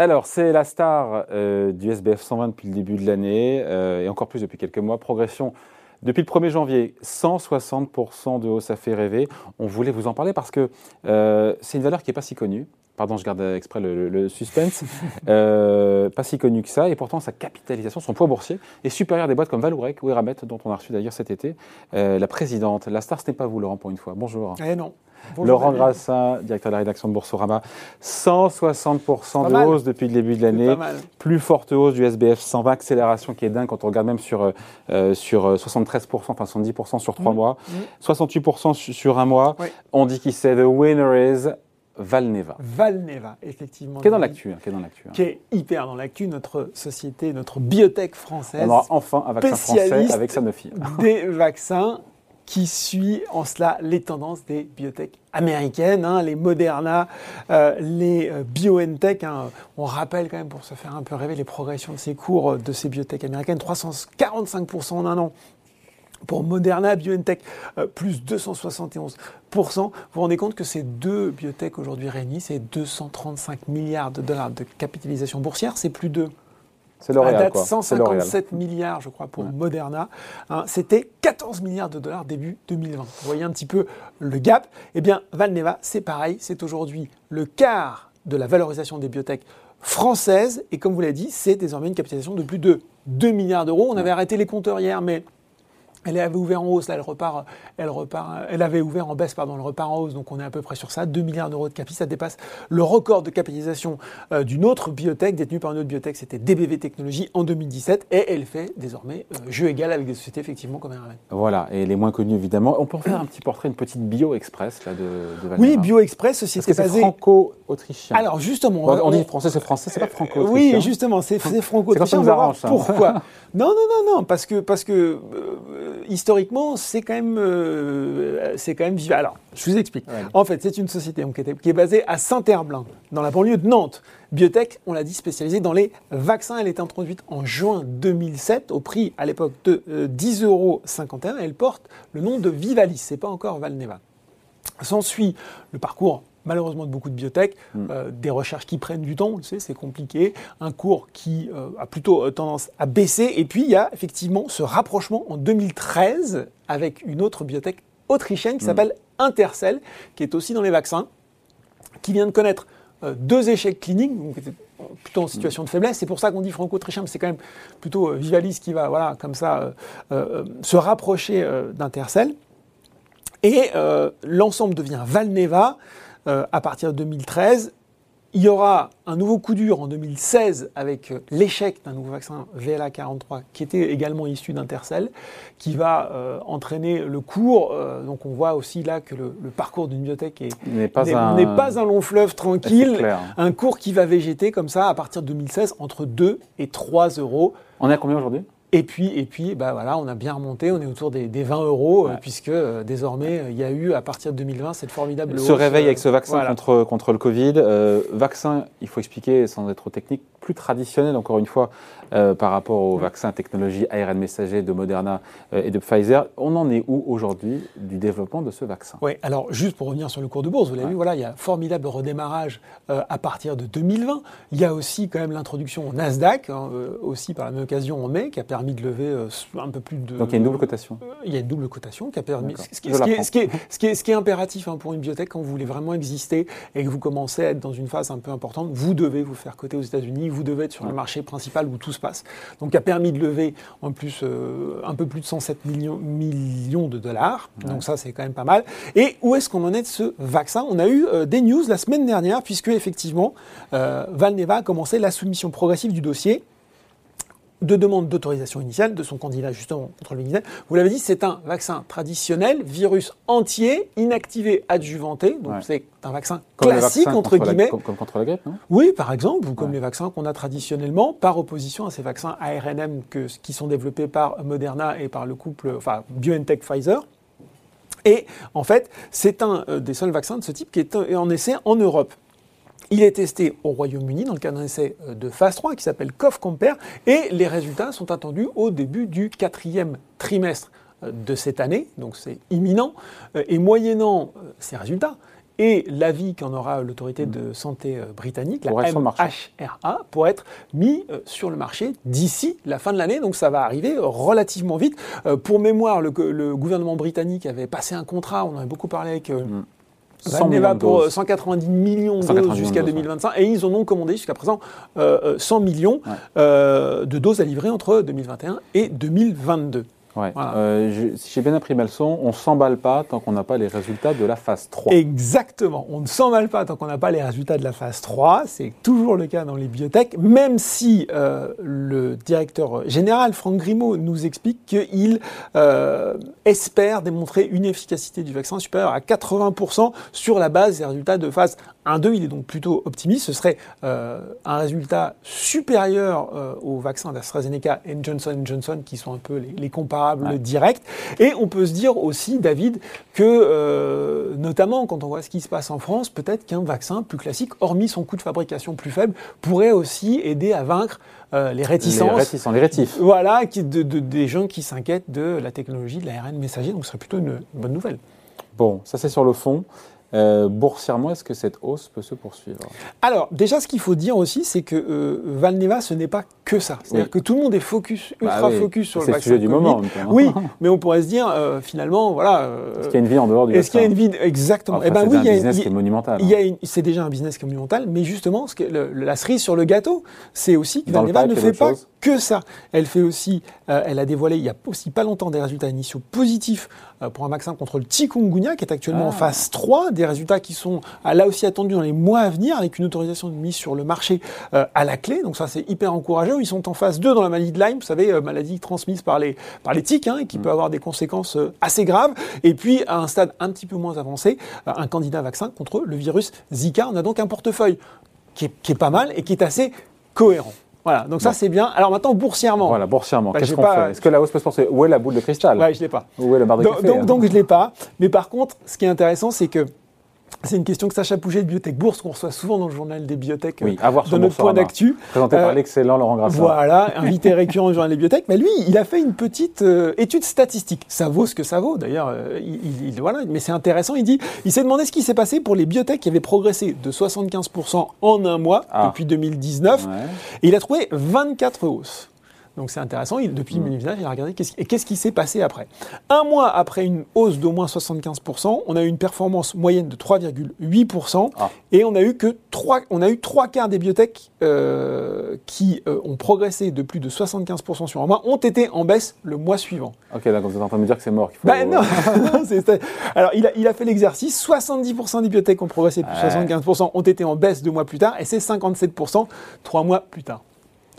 Alors, c'est la star euh, du SBF 120 depuis le début de l'année, euh, et encore plus depuis quelques mois. Progression depuis le 1er janvier, 160% de hausse, ça fait rêver. On voulait vous en parler parce que euh, c'est une valeur qui n'est pas si connue. Pardon, je garde exprès le, suspense. Euh, pas si connue que ça, et pourtant sa capitalisation, son poids boursier, est supérieur à des boîtes comme Valourec ou Eramet, dont on a reçu d'ailleurs cet été euh, la présidente. La star, ce n'est pas vous, Laurent, pour une fois. Bonjour. Eh non. Bonjour, Laurent David. Grassin, directeur de la rédaction de Boursorama, 160% Pas de mal. hausse depuis le début de l'année. Pas mal. Plus forte hausse du SBF 120, accélération qui est dingue quand on regarde même sur, euh, euh, sur 73%, enfin 70% sur trois Mhm. mois, Mhm. 68% su- sur un mois. Oui. On dit qui c'est The winner is Valneva. Valneva, effectivement. Qui est dans l'actu. hein, qui est dans l'actu, hein. Qui est hyper dans l'actu, notre société, notre biotech française. On aura enfin un vaccin français avec Sanofi. des vaccins qui suit en cela les tendances des biotech américaines, hein, les Moderna, euh, les euh, BioNTech. hein. On rappelle quand même, pour se faire un peu rêver, les progressions de ces cours euh, de ces biotech américaines, 345% en un an. Pour Moderna, BioNTech, euh, plus 271%. Vous vous rendez compte que ces deux biotech aujourd'hui réunis, c'est 235 milliards de dollars de capitalisation boursière, c'est plus de C'est à date, quoi. C'est L'Oréal. 157 milliards, je crois, pour Ouais. Moderna. Hein, C'était 14 milliards de dollars début 2020. Vous voyez un petit peu le gap. Eh bien, Valneva, c'est pareil. C'est aujourd'hui le quart de la valorisation des biotech françaises. Et comme vous l'avez dit, c'est désormais une capitalisation de plus de 2 milliards d'euros. On avait arrêté les compteurs hier, mais elle avait ouvert en hausse, là elle repart, elle repart, elle avait ouvert en baisse, pardon, elle repart en hausse, donc on est à peu près sur ça, 2 milliards d'euros de capi, ça dépasse le record de capitalisation euh, d'une autre biotech, détenue par une autre biotech, c'était DBV Technologies en 2017, et elle fait désormais euh, jeu égal avec des sociétés effectivement comme RMN. Voilà, et les moins connus évidemment. On peut en faire un petit portrait, une petite bio express là, de, de. Oui, BioExpress, Parce société basée. franco-autrichien. Alors justement, Bon, on dit français, c'est français, c'est pas franco-autrichien. Oui, justement, c'est franco-autrichien. On va voir ça. pourquoi. non, non, non, non, parce que, parce que euh, historiquement, c'est quand même, euh, c'est quand même vivant. Alors, je vous explique. Ouais. En fait, c'est une société donc, qui, est basée à Saint-Herblain, dans la banlieue de Nantes. Biotech, on l'a dit, spécialisée dans les vaccins. Elle était introduite en juin 2007 au prix à l'époque de euh, 10,51 euros. Elle porte le nom de Vivalis. C'est pas encore Valneva. S'ensuit le parcours malheureusement de beaucoup de biotech, euh, des recherches qui prennent du temps, on le sait, c'est compliqué, un cours qui euh, a plutôt euh, tendance à baisser, et puis il y a effectivement ce rapprochement en 2013 avec une autre biotech autrichienne qui s'appelle Intercell, qui est aussi dans les vaccins, qui vient de connaître deux échecs cliniques, donc était plutôt en situation de faiblesse. C'est pour ça qu'on dit franco-autrichien, mais c'est quand même plutôt Vivalis qui va, voilà, comme ça, se rapprocher d'Intercell. Et l'ensemble devient Valneva euh, à partir de 2013. Il y aura un nouveau coup dur en 2016 avec euh, l'échec d'un nouveau vaccin VLA43 qui était également issu d'Intercell, qui va euh, entraîner le cours. Euh, donc on voit aussi là que le, le parcours d'une est- N'est pas, pas un long fleuve tranquille. Un cours qui va végéter comme ça à partir de 2016 entre 2 et 3 euros. On est à combien aujourd'hui? Et puis, et puis bah voilà, on a bien remonté, on est autour des, des 20 euros, euh, puisque euh, désormais, euh, il y a eu, à partir de 2020, cette formidable Ce hausse, réveil avec ce vaccin voilà. contre, contre le Covid. euh, vaccin, il faut expliquer sans être trop technique, plus traditionnel encore une fois par rapport aux vaccins technologie ARN messager de Moderna et de Pfizer. On en est où aujourd'hui du développement de ce vaccin? Oui, alors juste pour revenir sur le cours de bourse, vous l'avez Ouais. vu, voilà, il y a un formidable redémarrage à partir de 2020. Il y a aussi quand même l'introduction au Nasdaq, hein, aussi par la même occasion en mai, qui a permis de lever euh, un peu plus de... Donc il y a une double cotation. Euh, Il y a une double cotation qui a permis. Ce qui, Je ce qui est, l'apprends. ce qui est- ce qui est- ce qui est impératif hein, pour une biotech quand vous voulez vraiment exister et que vous commencez à être dans une phase un peu importante, vous devez vous faire coter aux États-Unis, vous devez être sur le marché principal où tout se passe. Donc, qui a permis de lever en plus euh, un peu plus de 107 millions, millions de dollars. Donc ça, c'est quand même pas mal. Et où est-ce qu'on en est de ce vaccin? On a eu euh, des news la semaine dernière puisque effectivement, euh, Valneva a commencé la soumission progressive du dossier de demande d'autorisation initiale de son candidat justement contre le Covid. Vous l'avez dit, c'est un vaccin traditionnel, virus entier, inactivé, adjuvanté. Donc Ouais. c'est un vaccin Comme classique vaccins entre la- guillemets. comme, comme contre la grippe, non? Oui, par exemple, ou comme Ouais. les vaccins qu'on a traditionnellement, par opposition à ces vaccins ARNM que, qui sont développés par Moderna et par le couple, enfin BioNTech Pfizer. Et en fait, c'est un euh, des seuls vaccins de ce type qui est en essai en Europe. Il est testé au Royaume-Uni dans le cadre d'un essai euh, de phase 3 qui s'appelle COV-Compare et les résultats sont attendus au début du quatrième trimestre euh, de cette année, donc c'est imminent. Euh, Et moyennant ces résultats, et l'avis qu'en aura l'autorité de santé britannique, la. MHRA, pour être mis sur le marché d'ici la fin de l'année. Donc ça va arriver relativement vite. Pour mémoire, le, le gouvernement britannique avait passé un contrat, on en a beaucoup parlé avec... Mm. 100 Valneva millions de pour doses. euh, 190 millions de 190 doses jusqu'à millions de doses, 2025 et ils en ont commandé jusqu'à présent euh, euh, 100 millions Ouais. euh, de doses à livrer entre 2021 et 2022. Ouais. Voilà. Euh, je- si j'ai bien appris ma leçon, on s'emballe pas tant qu'on n'a pas les résultats de la phase 3. Exactement. On ne s'emballe pas tant qu'on n'a pas les résultats de la phase 3. C'est toujours le cas dans les biotech, même si euh, le directeur général, Franck Grimaud, nous explique qu'il euh, espère démontrer une efficacité du vaccin supérieure à 80% sur la base des résultats de phase 1-2. Il est donc plutôt optimiste. Ce serait un résultat supérieur au vaccin d'AstraZeneca et Johnson Johnson, qui sont un peu les, les comparables Ouais. directs. Et on peut se dire aussi, David, que euh, notamment quand on voit ce qui se passe en France, peut-être qu'un vaccin plus classique, hormis son coût de fabrication plus faible, pourrait aussi aider à vaincre euh, les réticences. Les réticents, les rétifs. Voilà, qui, de, de- des gens qui s'inquiètent de la technologie de l'ARN messager, donc ce serait plutôt une, une bonne nouvelle. Bon, ça c'est sur le fond. Euh, boursièrement, est-ce que cette hausse peut se poursuivre? Alors, déjà, ce qu'il faut dire aussi, c'est que euh, Valneva, ce n'est pas que ça. C'est-à-dire Oui. que tout le monde est focus, ultra Bah oui, focus sur le C'est le vaccin. sujet du Covid. moment. Oui, mais on pourrait se dire, euh, finalement, voilà. euh, Est-ce qu'il y a une vie en dehors du Est-ce qu'il y a une vaccin vie exactement Enfin, Eh ben c'est oui, un il y a, business qui est monumental. hein. c'est déjà un business communautaire, mais justement, ce que le- la cerise sur le gâteau, c'est aussi que Valneva ne fait pas que ça. Elle fait aussi, euh, elle a dévoilé il y a aussi pas longtemps des résultats initiaux positifs pour un vaccin contre le chikungunya qui est actuellement Ah. en phase 3, des résultats qui sont ah, là aussi attendus dans les mois à venir avec une autorisation de mise sur le marché à la clé. Donc ça c'est hyper encourageant. Ils sont en phase 2 dans la maladie de Lyme, vous savez, euh, maladie transmise par les, par les tiques hein, et qui Mm. peut avoir des conséquences euh, assez graves. Et puis à un stade un petit peu moins avancé, euh, un candidat vaccin contre le virus Zika. On a donc un portefeuille qui est, qui est pas mal et qui est assez cohérent. Voilà, donc ça Bon. c'est bien. Alors maintenant, boursièrement, Voilà, boursièrement, Bah, qu'est-ce qu'on fait? Est-ce que la hausse peut se poursuivre Où est la boule de cristal? Ouais, je l'ai pas. Où est le bar de Donc, café donc, hein? donc, je l'ai pas. Mais par contre, ce qui est intéressant, c'est que c'est une question que Sacha Pouget de Biotech Bourse, qu'on reçoit souvent dans le journal des biotech, Oui, euh, dans notre point d'actu. Présenté Euh, par l'excellent Laurent Grassin. Voilà, invité récurrent du journal des biotech. Mais lui, il a fait une petite euh, étude statistique. Ça vaut ce que ça vaut, d'ailleurs. euh, il, il- il- voilà, mais c'est intéressant. Il dit, il s'est demandé ce qui s'est passé pour les biotech qui avaient progressé de 75% en un mois Ah. depuis 2019. Ouais. Et il a trouvé 24 hausses. Donc c'est intéressant. Il- depuis Mm. 2019, il a regardé qu'est-ce, et qu'est-ce qui s'est passé après. Un mois après une hausse d'au moins 75%, on a eu une performance moyenne de 3,8%. Ah. Et on a eu que trois, on a eu trois quarts des biotech euh, qui euh, ont progressé de plus de 75% sur un mois ont été en baisse le mois suivant. Ok, d'accord, vous êtes en train de me dire que c'est mort. qu'il faut- Ben non, non, c'est- c'est- Alors il a, il a fait l'exercice. 70% des biotech ont progressé, plus Ouais. 75% ont été en baisse deux mois plus tard, et c'est 57% trois mois plus tard.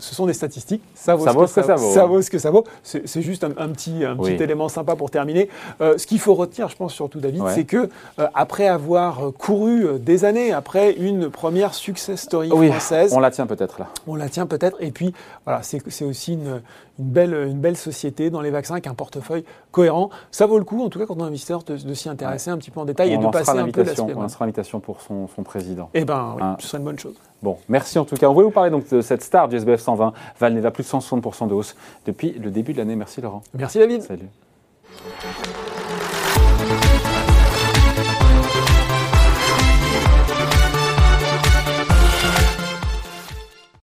Ce sont des statistiques. Ça vaut, Ça ce, vaut que ça vaut, Ça vaut ce que ça vaut. C'est juste un, un petit, un Oui. petit élément sympa pour terminer. Euh, ce qu'il faut retenir, je pense surtout David, Ouais. c'est que euh, après avoir couru euh, des années après une première success story Oui, française, on la tient peut-être là. on la tient peut-être. Et puis, voilà, c'est aussi une, une belle, une belle société dans les vaccins avec un portefeuille cohérent. Ça vaut le coup, en tout cas, quand on est investisseur, de, de s'y intéresser un petit peu en détail et on de passer un peu on lancera l'invitation pour son, son président. Eh oui, Ah. ce serait une bonne chose. Bon, merci en tout cas. On voulait vous parler donc de cette star du SBF 120, Valneva, plus de 160% de hausse depuis le début de l'année. Merci Laurent. Merci David. Salut.